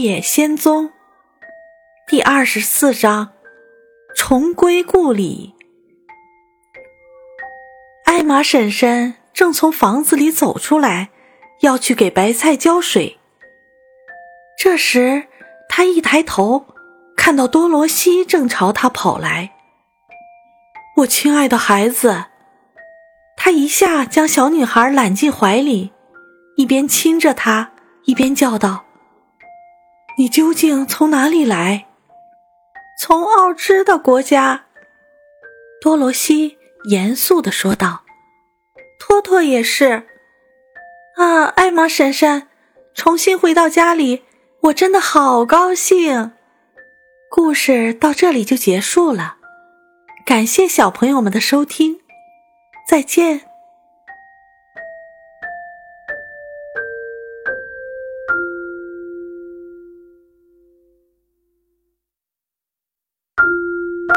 野仙踪》第二十四章：重归故里。艾玛婶婶正从房子里走出来，要去给白菜浇水。这时，她一抬头，看到多罗西正朝她跑来。我亲爱的孩子，她一下将小女孩揽进怀里，一边亲着她，一边叫道：“你究竟从哪里来？”“从奥芝的国家。”多罗西严肃的说道。“托托也是。”啊，艾玛婶婶，重新回到家里，我真的好高兴。故事到这里就结束了。感谢小朋友们的收听，再见。